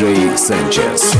диджей Санчес.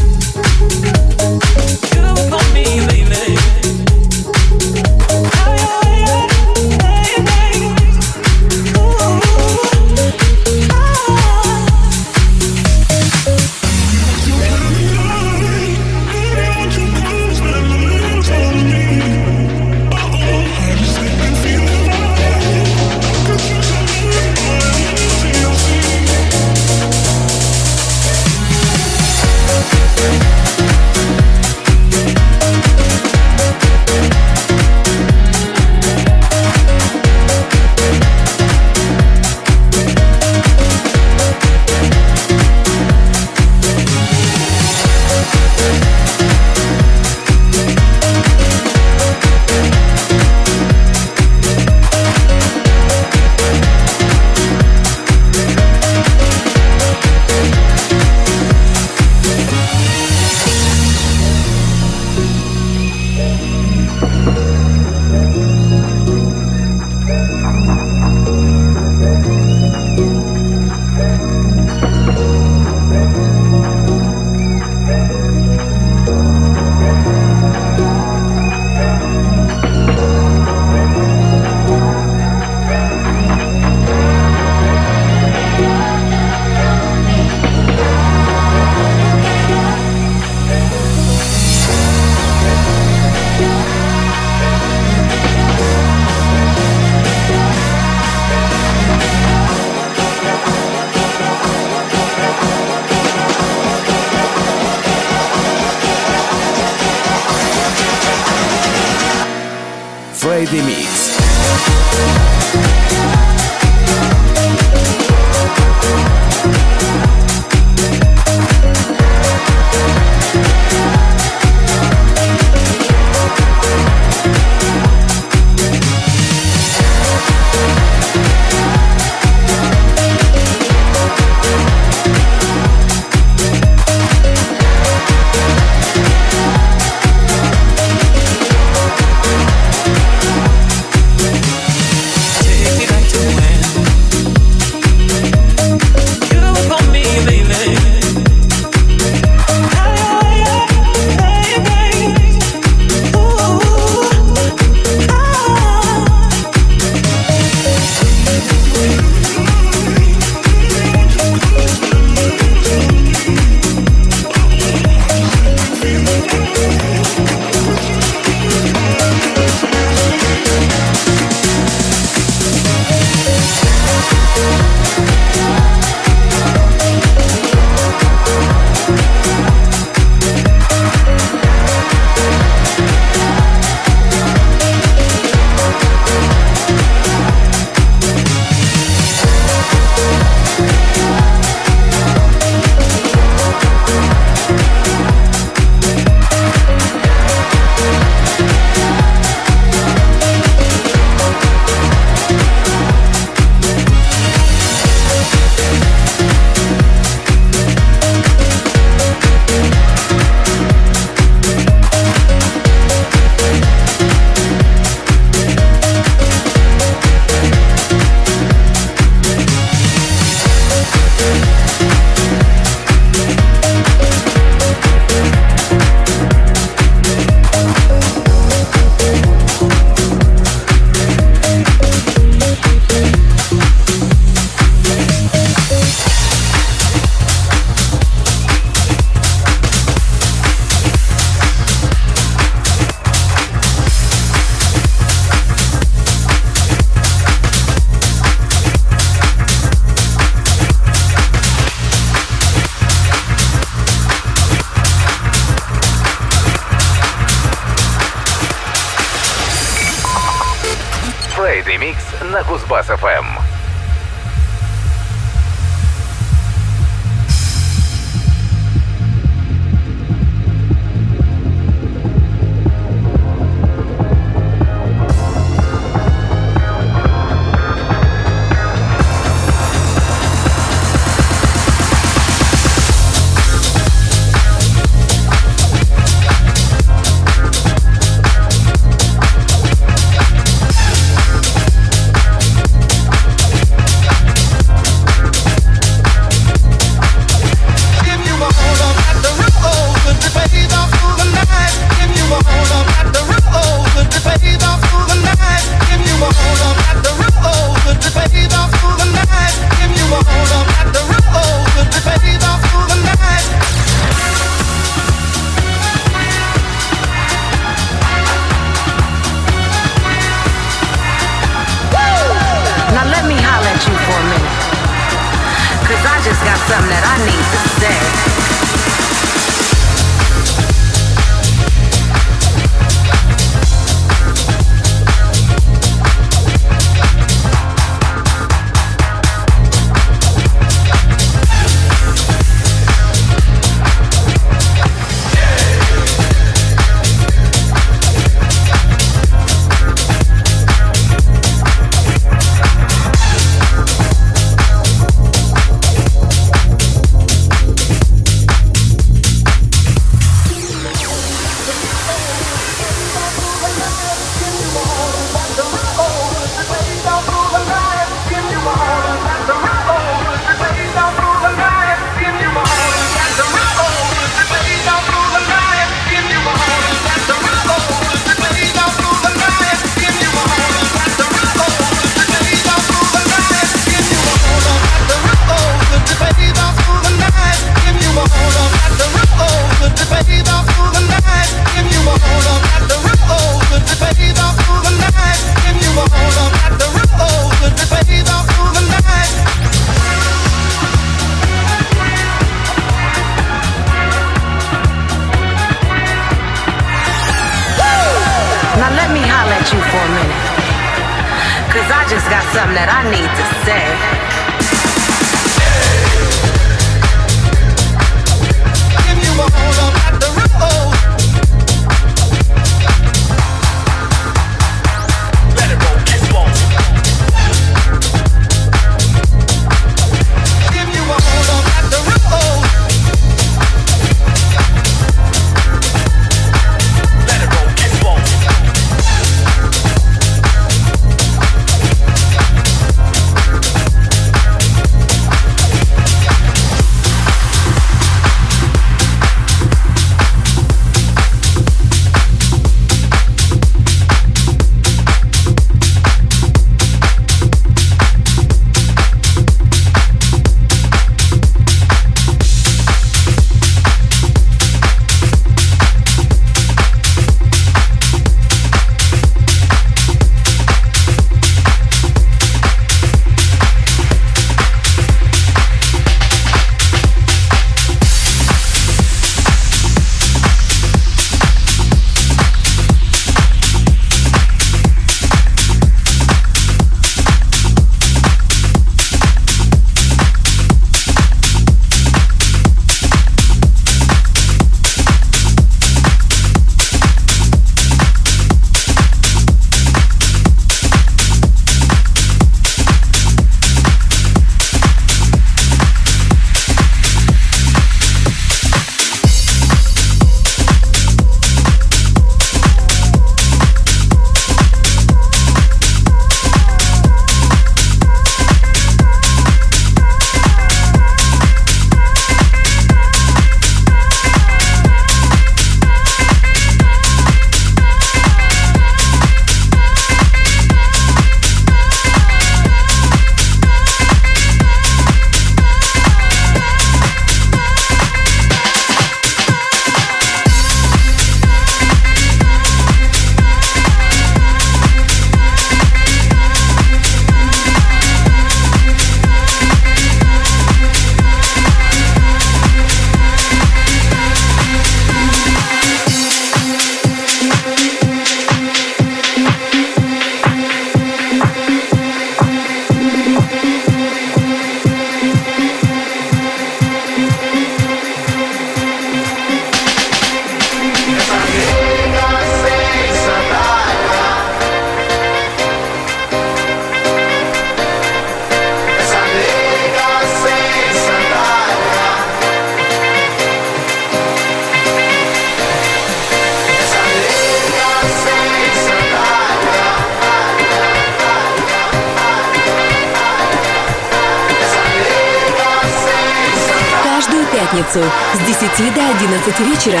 11 вечера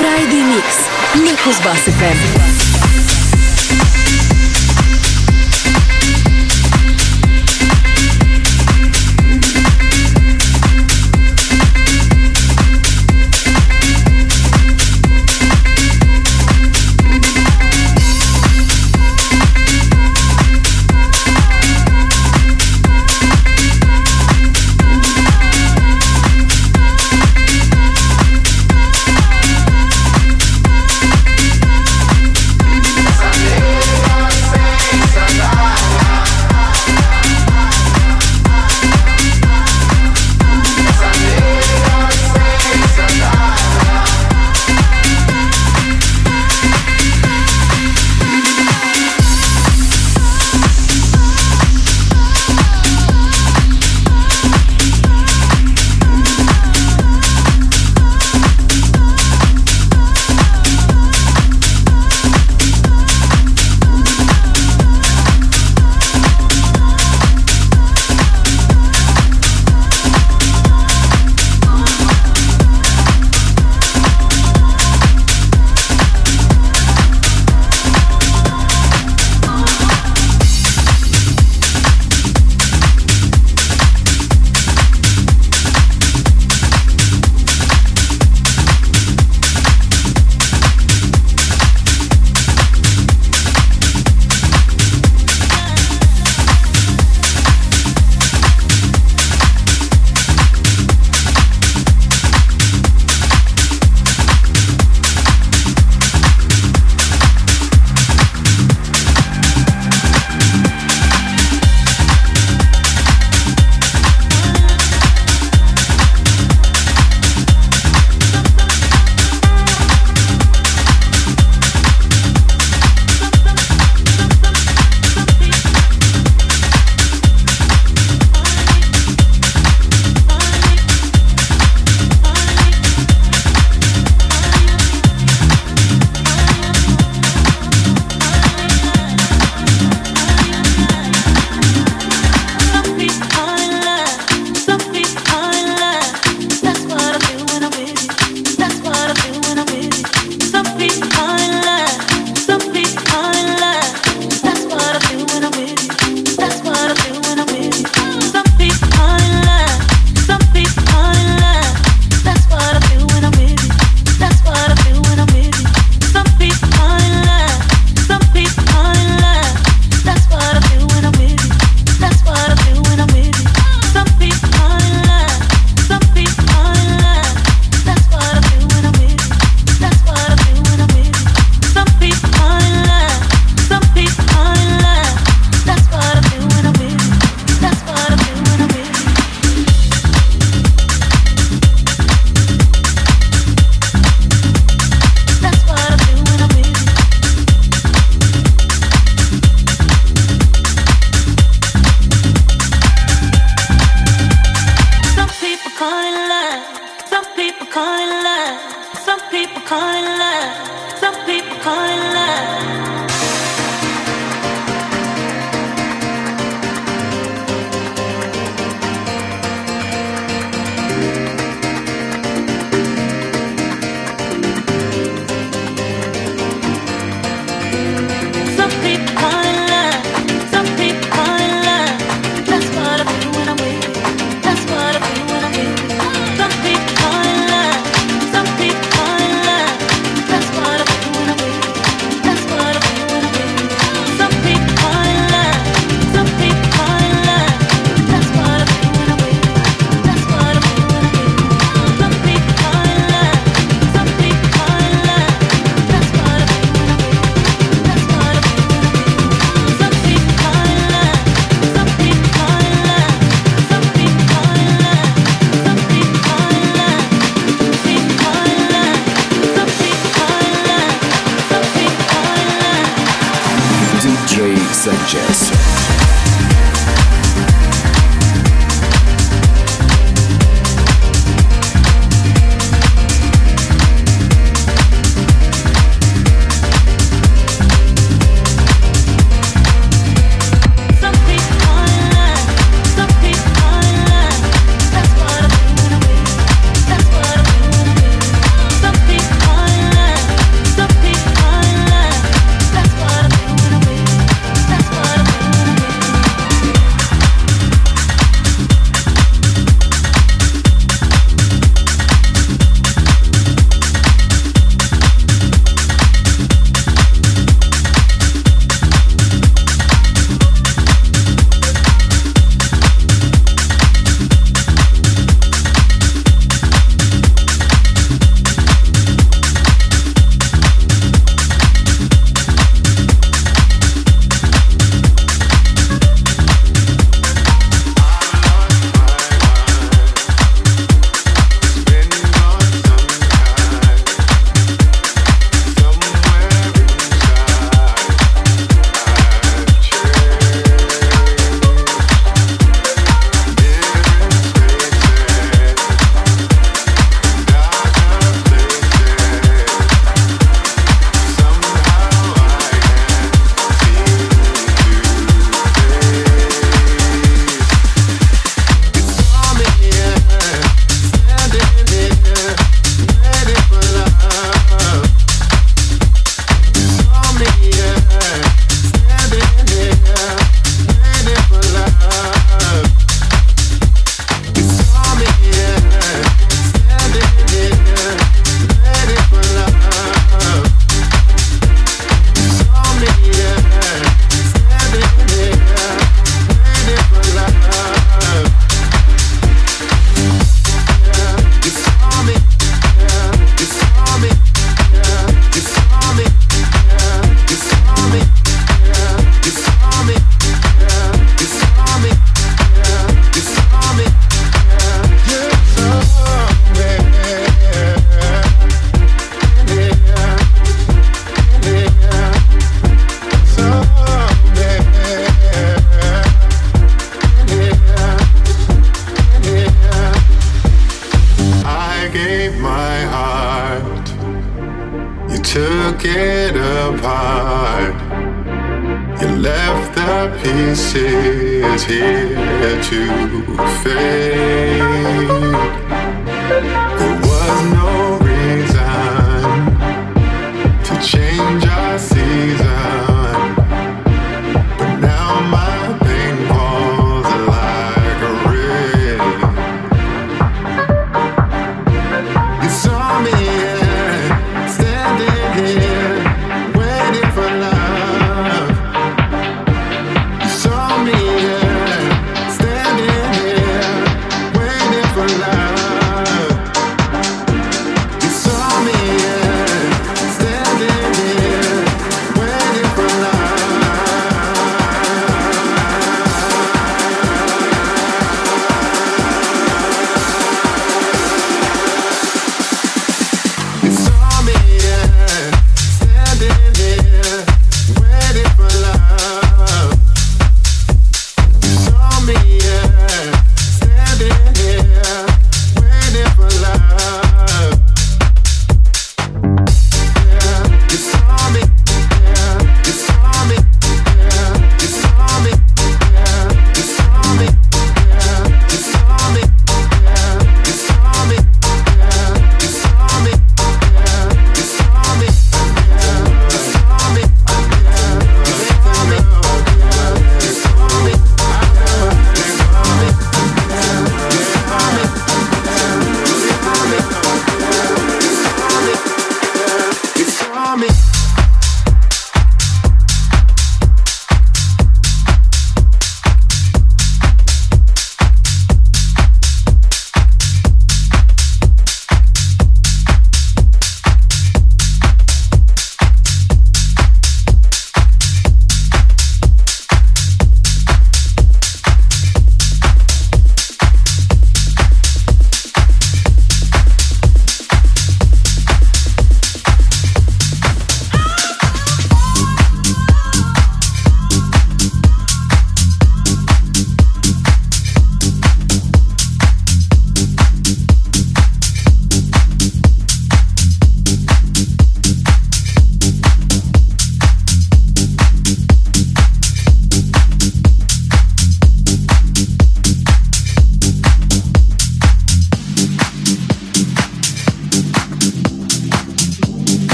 Friday Mix на Кузбасс-ФМ.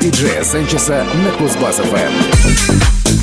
Диджея Санчеса на Кузбасс-ФМ.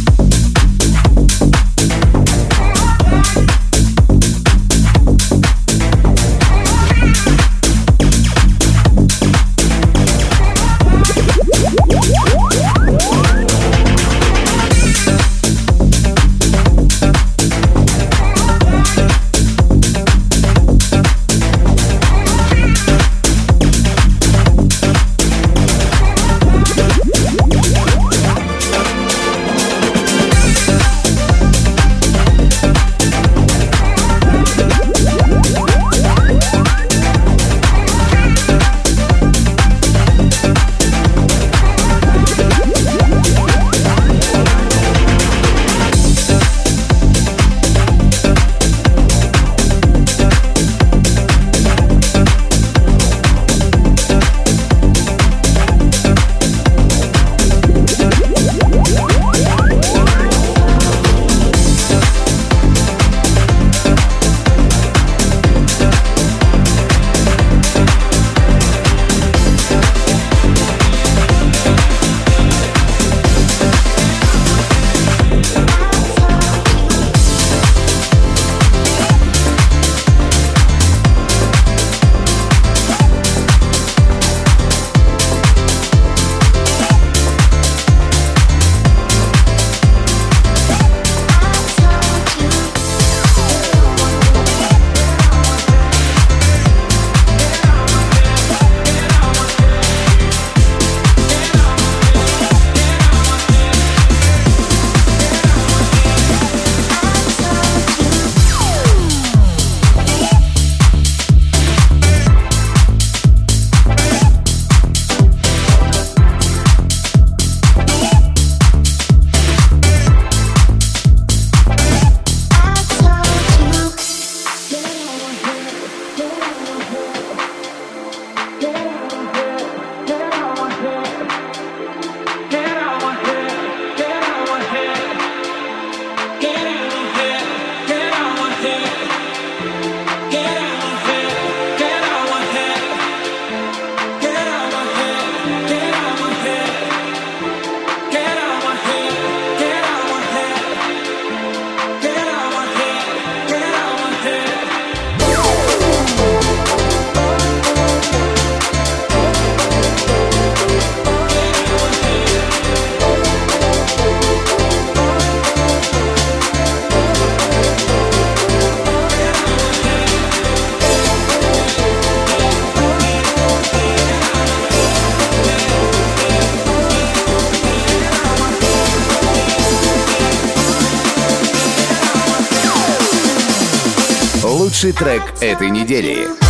Трек этой недели.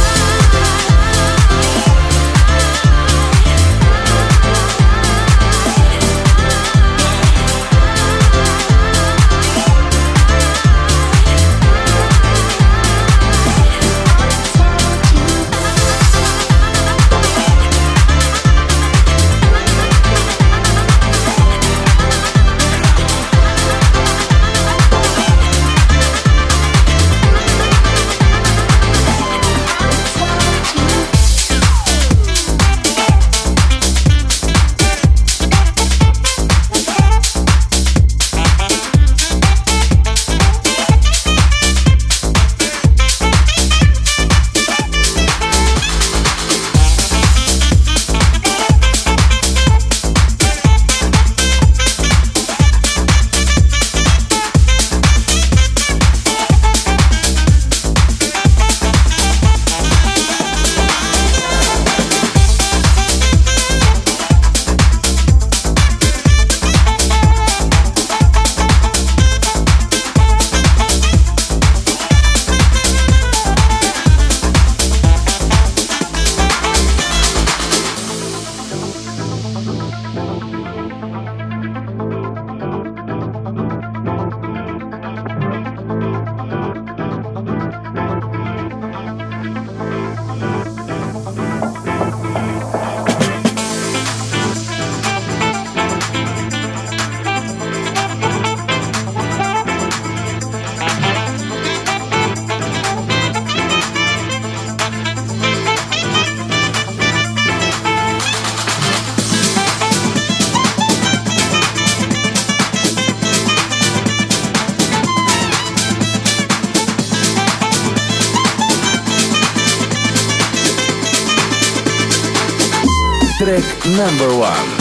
Number 1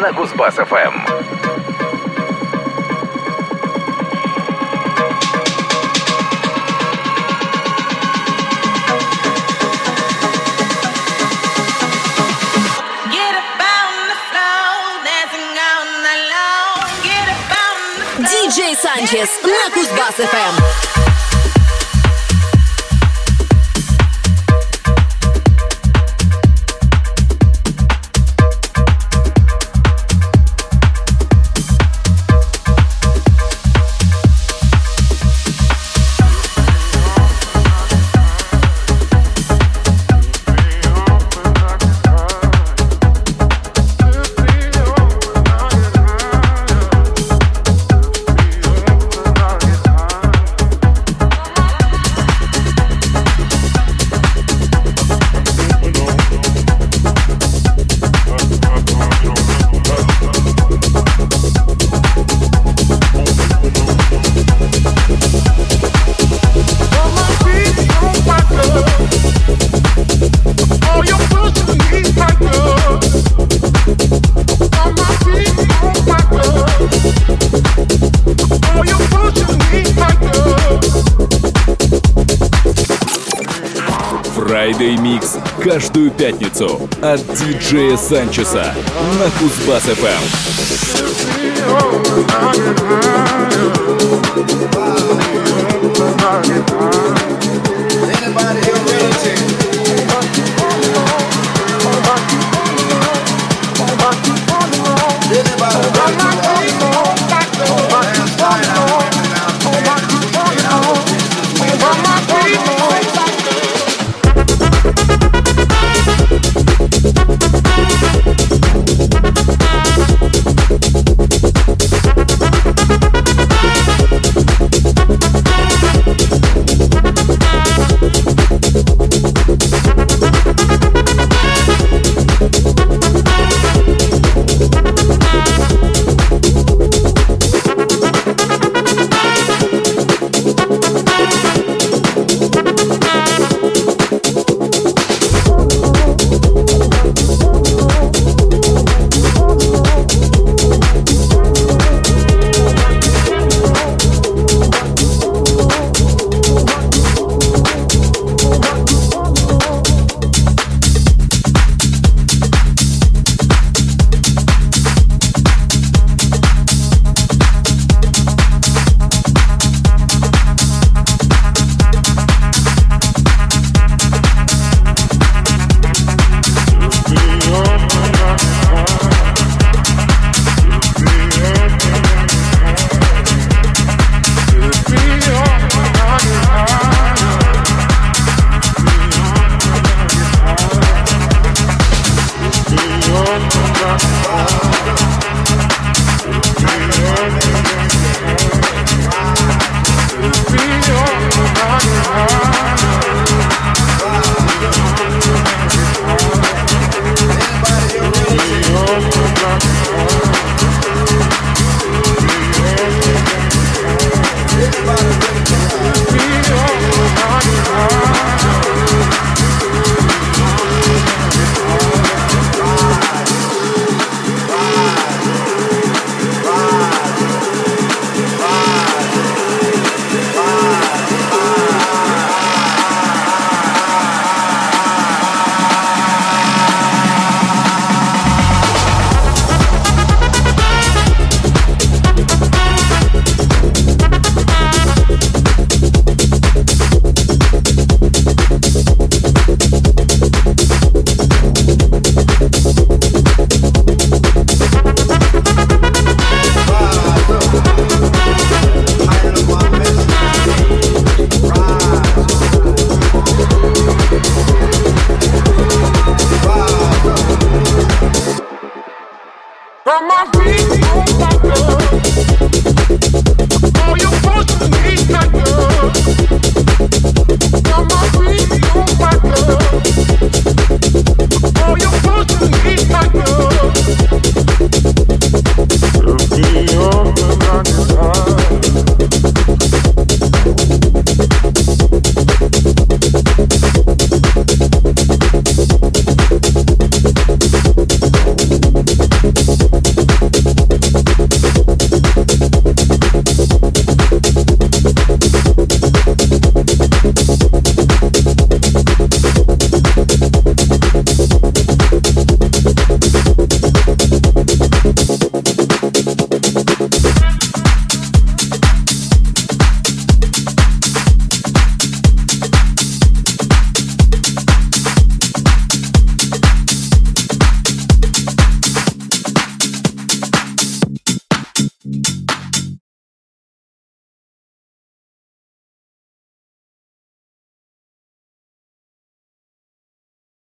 на Кузбасс-ФМ. Санчес на Кузбасс-ФМ. Каждую пятницу от диджея Санчеса на Кузбасс-ФМ. Anybody here